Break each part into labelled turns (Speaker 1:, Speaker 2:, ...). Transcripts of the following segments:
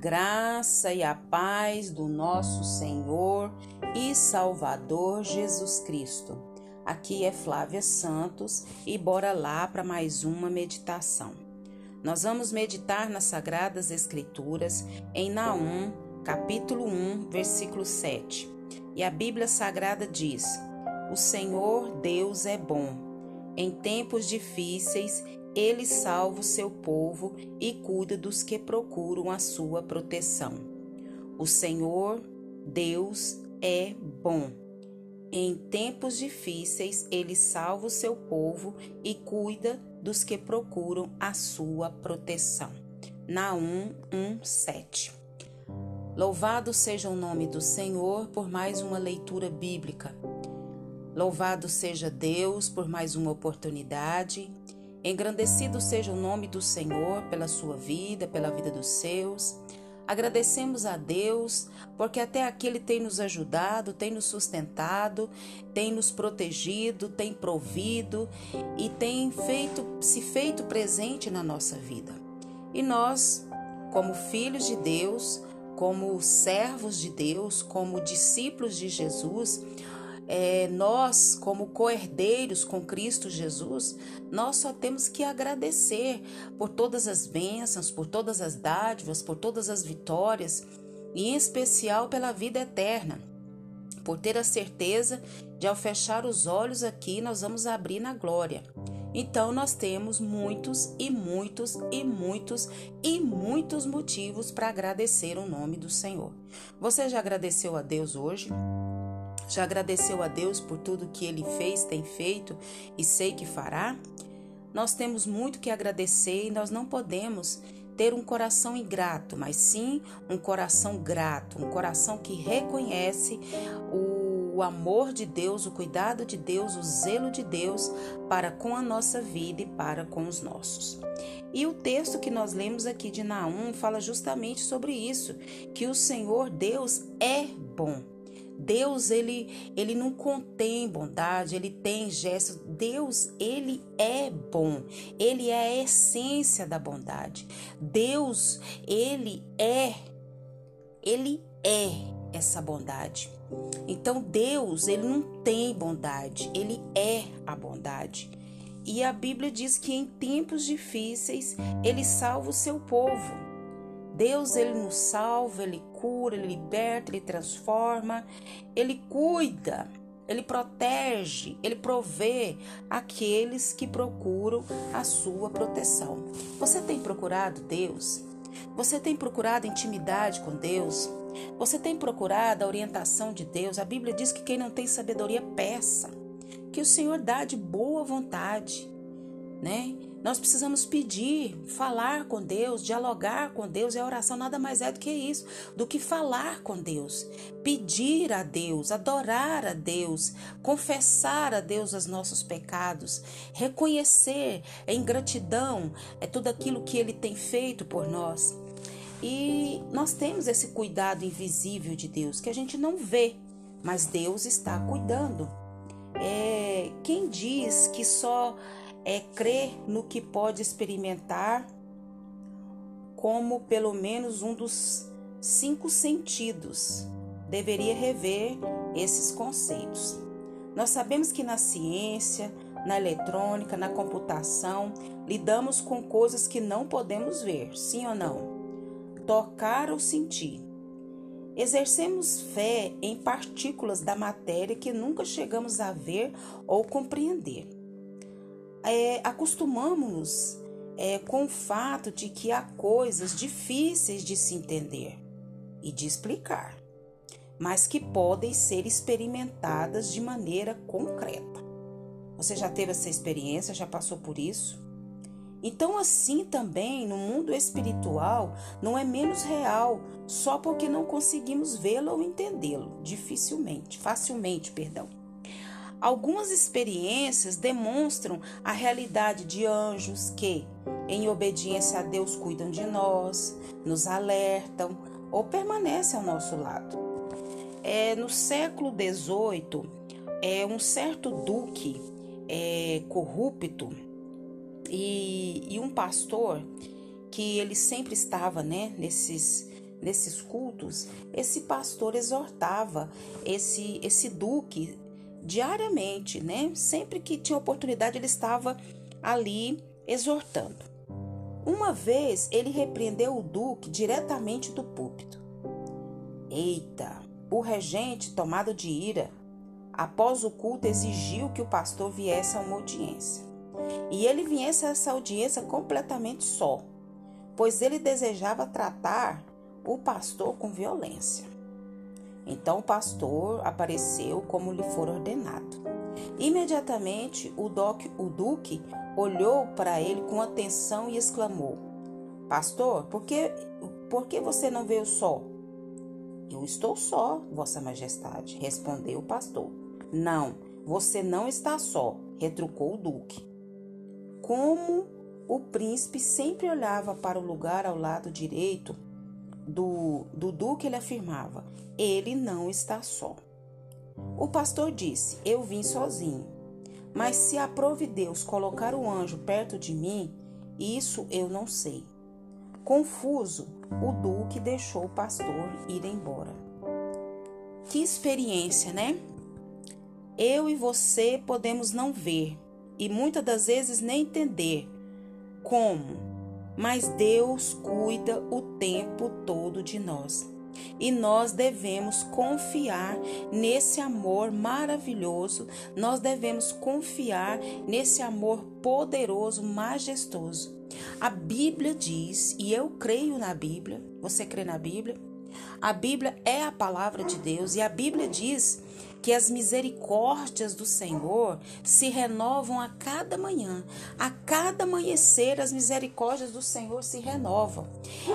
Speaker 1: graça e a paz do nosso Senhor e Salvador Jesus Cristo. Aqui é Flávia Santos e bora lá para mais uma meditação. Nós vamos meditar nas Sagradas Escrituras em Naum, capítulo 1, versículo 7. E a Bíblia Sagrada diz: O Senhor Deus é bom. Em tempos difíceis, ele salva o seu povo e cuida dos que procuram a sua proteção. O Senhor, Deus, é bom. Em tempos difíceis, ele salva o seu povo e cuida dos que procuram a sua proteção. Naum 1:7. Louvado seja o nome do Senhor por mais uma leitura bíblica. Louvado seja Deus por mais uma oportunidade Engrandecido seja o nome do Senhor pela sua vida, pela vida dos seus. Agradecemos a Deus porque até aqui Ele tem nos ajudado, tem nos sustentado, tem nos protegido, tem provido e tem feito, se feito presente na nossa vida. E nós, como filhos de Deus, como servos de Deus, como discípulos de Jesus, é, nós, como coerdeiros com Cristo Jesus, nós só temos que agradecer por todas as bênçãos, por todas as dádivas, por todas as vitórias, e em especial pela vida eterna, por ter a certeza de ao fechar os olhos aqui nós vamos abrir na glória. Então nós temos muitos e muitos e muitos e muitos motivos para agradecer o nome do Senhor. Você já agradeceu a Deus hoje? Já agradeceu a Deus por tudo que ele fez, tem feito e sei que fará? Nós temos muito que agradecer e nós não podemos ter um coração ingrato, mas sim um coração grato, um coração que reconhece o amor de Deus, o cuidado de Deus, o zelo de Deus para com a nossa vida e para com os nossos. E o texto que nós lemos aqui de Naum fala justamente sobre isso, que o Senhor Deus é bom. Deus, ele, ele não contém bondade, ele tem gestos. Deus, ele é bom. Ele é a essência da bondade. Deus, ele é ele é essa bondade. Então Deus, ele não tem bondade, ele é a bondade. E a Bíblia diz que em tempos difíceis ele salva o seu povo. Deus ele nos salva, ele cura, ele liberta, ele transforma, ele cuida, ele protege, ele provê aqueles que procuram a sua proteção. Você tem procurado Deus? Você tem procurado intimidade com Deus? Você tem procurado a orientação de Deus? A Bíblia diz que quem não tem sabedoria peça, que o Senhor dá de boa vontade, né? Nós precisamos pedir, falar com Deus, dialogar com Deus, e a oração nada mais é do que isso, do que falar com Deus, pedir a Deus, adorar a Deus, confessar a Deus os nossos pecados, reconhecer em gratidão é tudo aquilo que Ele tem feito por nós. E nós temos esse cuidado invisível de Deus que a gente não vê, mas Deus está cuidando. É, quem diz que só é crer no que pode experimentar como pelo menos um dos cinco sentidos. Deveria rever esses conceitos. Nós sabemos que na ciência, na eletrônica, na computação, lidamos com coisas que não podemos ver, sim ou não? Tocar ou sentir. Exercemos fé em partículas da matéria que nunca chegamos a ver ou compreender é, acostumamos-nos é, com o fato de que há coisas difíceis de se entender e de explicar, mas que podem ser experimentadas de maneira concreta. Você já teve essa experiência, já passou por isso? Então, assim também no mundo espiritual não é menos real só porque não conseguimos vê-lo ou entendê-lo, dificilmente, facilmente, perdão. Algumas experiências demonstram a realidade de anjos que, em obediência a Deus, cuidam de nós, nos alertam ou permanecem ao nosso lado. É, no século XVIII, é, um certo duque é, corrupto e, e um pastor que ele sempre estava, né, nesses nesses cultos, esse pastor exortava esse esse duque diariamente, né? Sempre que tinha oportunidade ele estava ali exortando. Uma vez ele repreendeu o duque diretamente do púlpito. Eita, o regente, tomado de ira, após o culto exigiu que o pastor viesse a uma audiência. E ele viesse a essa audiência completamente só, pois ele desejava tratar o pastor com violência. Então o pastor apareceu como lhe for ordenado. Imediatamente o, doc, o duque olhou para ele com atenção e exclamou: Pastor, por que, por que você não veio só? Eu estou só, Vossa Majestade, respondeu o pastor. Não, você não está só, retrucou o duque. Como o príncipe sempre olhava para o lugar ao lado direito do, do duque, ele afirmava: Ele não está só. O pastor disse: Eu vim sozinho. Mas se aprove Deus colocar o anjo perto de mim, isso eu não sei. Confuso, o duque deixou o pastor ir embora. Que experiência, né? Eu e você podemos não ver e muitas das vezes nem entender como, mas Deus cuida o tempo todo de nós. E nós devemos confiar nesse amor maravilhoso, nós devemos confiar nesse amor poderoso, majestoso. A Bíblia diz, e eu creio na Bíblia, você crê na Bíblia? A Bíblia é a palavra de Deus e a Bíblia diz que as misericórdias do Senhor se renovam a cada manhã. A cada amanhecer, as misericórdias do Senhor se renovam.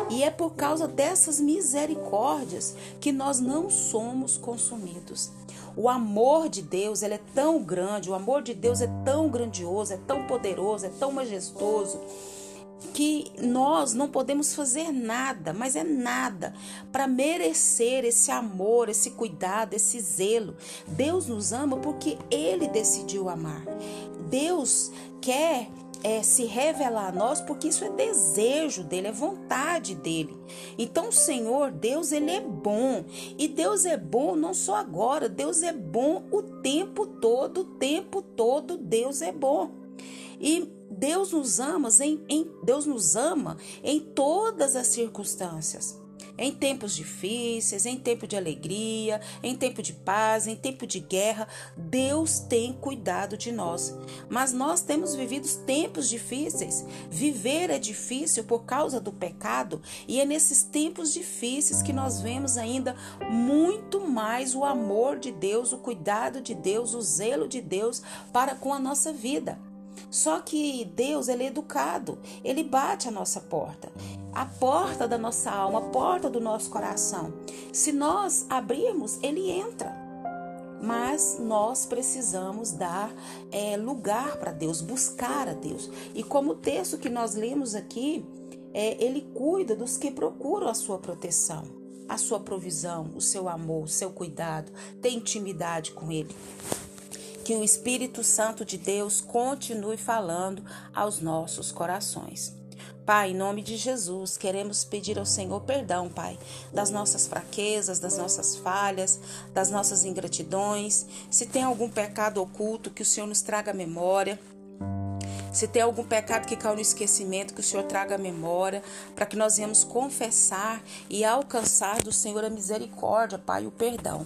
Speaker 1: E é por causa dessas misericórdias que nós não somos consumidos. O amor de Deus, ele é tão grande, o amor de Deus é tão grandioso, é tão poderoso, é tão majestoso que nós não podemos fazer nada, mas é nada, para merecer esse amor, esse cuidado, esse zelo. Deus nos ama porque Ele decidiu amar. Deus quer é, se revelar a nós porque isso é desejo dele, é vontade dele. Então, o Senhor, Deus, ele é bom. E Deus é bom não só agora, Deus é bom o tempo todo, o tempo todo Deus é bom. E Deus nos ama em, em, Deus nos ama em todas as circunstâncias. Em tempos difíceis, em tempo de alegria, em tempo de paz, em tempo de guerra, Deus tem cuidado de nós. Mas nós temos vivido tempos difíceis. Viver é difícil por causa do pecado, e é nesses tempos difíceis que nós vemos ainda muito mais o amor de Deus, o cuidado de Deus, o zelo de Deus para com a nossa vida. Só que Deus, ele é educado, ele bate a nossa porta, a porta da nossa alma, a porta do nosso coração. Se nós abrirmos, ele entra. Mas nós precisamos dar é, lugar para Deus, buscar a Deus. E como o texto que nós lemos aqui, é, ele cuida dos que procuram a sua proteção, a sua provisão, o seu amor, o seu cuidado, tem intimidade com ele que o Espírito Santo de Deus continue falando aos nossos corações. Pai, em nome de Jesus, queremos pedir ao Senhor perdão, Pai, das nossas fraquezas, das nossas falhas, das nossas ingratidões. Se tem algum pecado oculto, que o Senhor nos traga memória. Se tem algum pecado que caiu no esquecimento, que o Senhor traga memória, para que nós venhamos confessar e alcançar do Senhor a misericórdia, Pai, o perdão.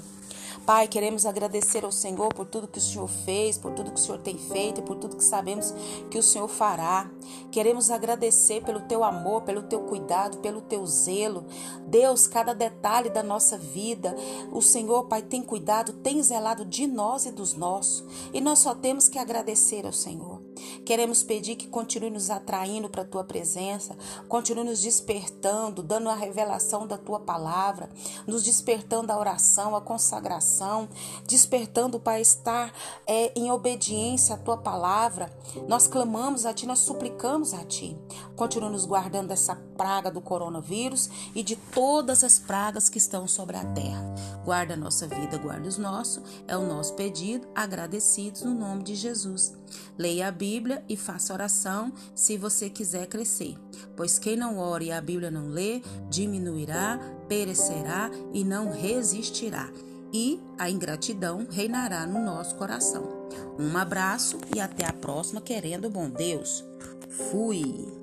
Speaker 1: Pai, queremos agradecer ao Senhor por tudo que o Senhor fez, por tudo que o Senhor tem feito e por tudo que sabemos que o Senhor fará. Queremos agradecer pelo teu amor, pelo teu cuidado, pelo teu zelo. Deus, cada detalhe da nossa vida, o Senhor, Pai, tem cuidado, tem zelado de nós e dos nossos. E nós só temos que agradecer ao Senhor. Queremos pedir que continue nos atraindo para a tua presença, continue nos despertando, dando a revelação da tua palavra, nos despertando a oração, a consagração, despertando para estar é, em obediência à tua palavra. Nós clamamos a ti, nós suplicamos a ti. Continue nos guardando dessa praga do coronavírus e de todas as pragas que estão sobre a terra. Guarda a nossa vida, guarda os nossos, é o nosso pedido, agradecidos no nome de Jesus. Leia a Bíblia e faça oração se você quiser crescer, pois quem não ore e a Bíblia não lê, diminuirá, perecerá e não resistirá e a ingratidão reinará no nosso coração. Um abraço e até a próxima, querendo bom Deus. Fui!